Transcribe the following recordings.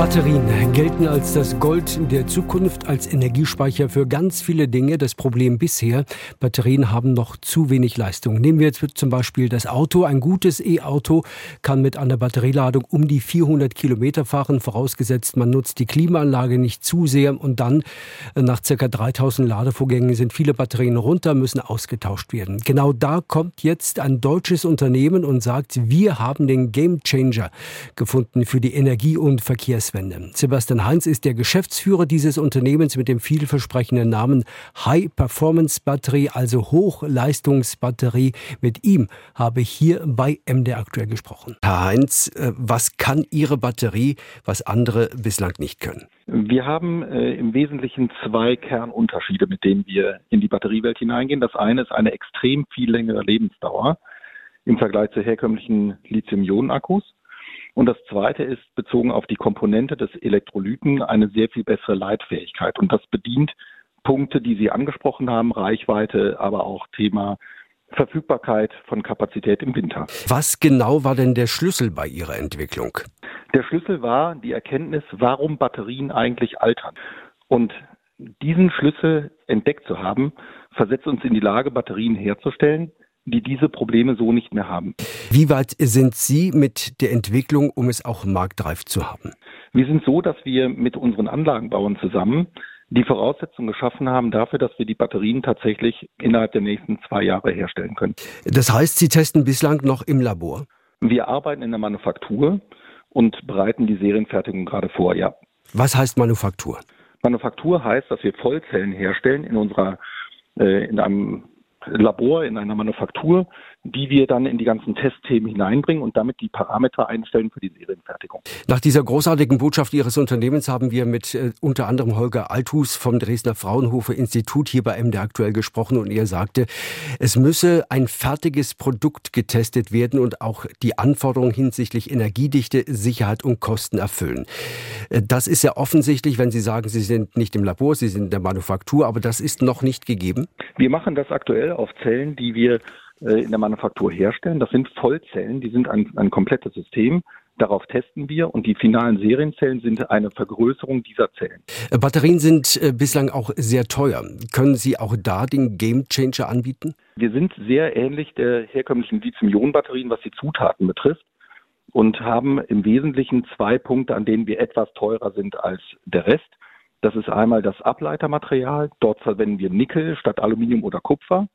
Batterien gelten als das Gold der Zukunft, als Energiespeicher für ganz viele Dinge. Das Problem bisher, Batterien haben noch zu wenig Leistung. Nehmen wir jetzt zum Beispiel das Auto. Ein gutes E-Auto kann mit einer Batterieladung um die 400 Kilometer fahren, vorausgesetzt man nutzt die Klimaanlage nicht zu sehr und dann äh, nach circa 3000 Ladevorgängen sind viele Batterien runter, müssen ausgetauscht werden. Genau da kommt jetzt ein deutsches Unternehmen und sagt, wir haben den Game Changer gefunden für die Energie- und Verkehrs Verkehrswende. Sebastian Heinz ist der Geschäftsführer dieses Unternehmens mit dem vielversprechenden Namen High Performance Batterie, also Hochleistungsbatterie. Mit ihm habe ich hier bei MD aktuell gesprochen. Herr Heinz, äh, was kann Ihre Batterie, was andere bislang nicht können? Wir haben äh, im Wesentlichen zwei Kernunterschiede, mit denen wir in die Batteriewelt hineingehen. Das eine ist eine extrem viel längere Lebensdauer im Vergleich zu herkömmlichen Lithium-Ionen-Akkus. Und das Zweite ist bezogen auf die Komponente des Elektrolyten eine sehr viel bessere Leitfähigkeit. Und das bedient Punkte, die Sie angesprochen haben, Reichweite, aber auch Thema Verfügbarkeit von Kapazität im Winter. Was genau war denn der Schlüssel bei Ihrer Entwicklung? Der Schlüssel war die Erkenntnis, warum Batterien eigentlich altern. Und diesen Schlüssel entdeckt zu haben, versetzt uns in die Lage, Batterien herzustellen, die diese Probleme so nicht mehr haben. Wie weit sind Sie mit der Entwicklung, um es auch marktreif zu haben? Wir sind so, dass wir mit unseren Anlagenbauern zusammen die Voraussetzungen geschaffen haben dafür, dass wir die Batterien tatsächlich innerhalb der nächsten zwei Jahre herstellen können. Das heißt, Sie testen bislang noch im Labor? Wir arbeiten in der Manufaktur und bereiten die Serienfertigung gerade vor, ja. Was heißt Manufaktur? Manufaktur heißt, dass wir Vollzellen herstellen in unserer äh, in einem Labor, in einer Manufaktur, die wir dann in die ganzen Testthemen hineinbringen und damit die Parameter einstellen für die Serienfertigung. Nach dieser großartigen Botschaft Ihres Unternehmens haben wir mit äh, unter anderem Holger Althus vom Dresdner Fraunhofer Institut hier bei MD aktuell gesprochen und er sagte, es müsse ein fertiges Produkt getestet werden und auch die Anforderungen hinsichtlich Energiedichte, Sicherheit und Kosten erfüllen. Äh, das ist ja offensichtlich, wenn Sie sagen, Sie sind nicht im Labor, Sie sind in der Manufaktur, aber das ist noch nicht gegeben. Wir machen das aktuell auf Zellen, die wir äh, in der Manufaktur herstellen. Das sind Vollzellen, die sind ein, ein komplettes System. Darauf testen wir und die finalen Serienzellen sind eine Vergrößerung dieser Zellen. Äh, Batterien sind äh, bislang auch sehr teuer. Können Sie auch da den Game Changer anbieten? Wir sind sehr ähnlich der herkömmlichen Lithium-Ionen-Batterien, was die Zutaten betrifft und haben im Wesentlichen zwei Punkte, an denen wir etwas teurer sind als der Rest. Das ist einmal das Ableitermaterial. Dort verwenden wir Nickel statt Aluminium oder Kupfer.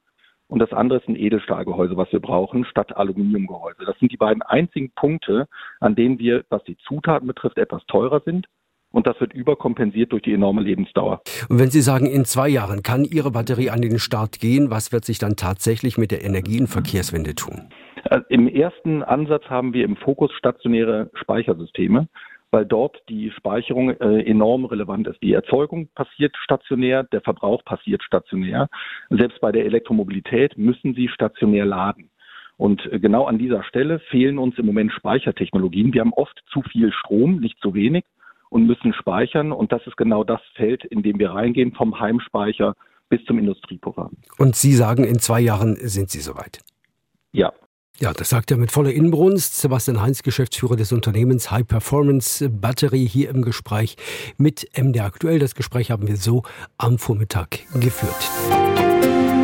Und das andere ist ein Edelstahlgehäuse, was wir brauchen, statt Aluminiumgehäuse. Das sind die beiden einzigen Punkte, an denen wir, was die Zutaten betrifft, etwas teurer sind. Und das wird überkompensiert durch die enorme Lebensdauer. Und wenn Sie sagen, in zwei Jahren kann Ihre Batterie an den Start gehen, was wird sich dann tatsächlich mit der Energie- und Verkehrswende tun? Äh, Im ersten Ansatz haben wir im Fokus stationäre Speichersysteme weil dort die Speicherung äh, enorm relevant ist. Die Erzeugung passiert stationär, der Verbrauch passiert stationär. Selbst bei der Elektromobilität müssen sie stationär laden. Und äh, genau an dieser Stelle fehlen uns im Moment Speichertechnologien. Wir haben oft zu viel Strom, nicht zu wenig und müssen speichern. Und das ist genau das Feld, in dem wir reingehen, vom Heimspeicher bis zum Industrieprogramm. Und Sie sagen, in zwei Jahren sind Sie soweit? Ja, ja, das sagt er mit voller Inbrunst. Sebastian Heinz, Geschäftsführer des Unternehmens High Performance Battery, hier im Gespräch mit MD Aktuell. Das Gespräch haben wir so am Vormittag geführt.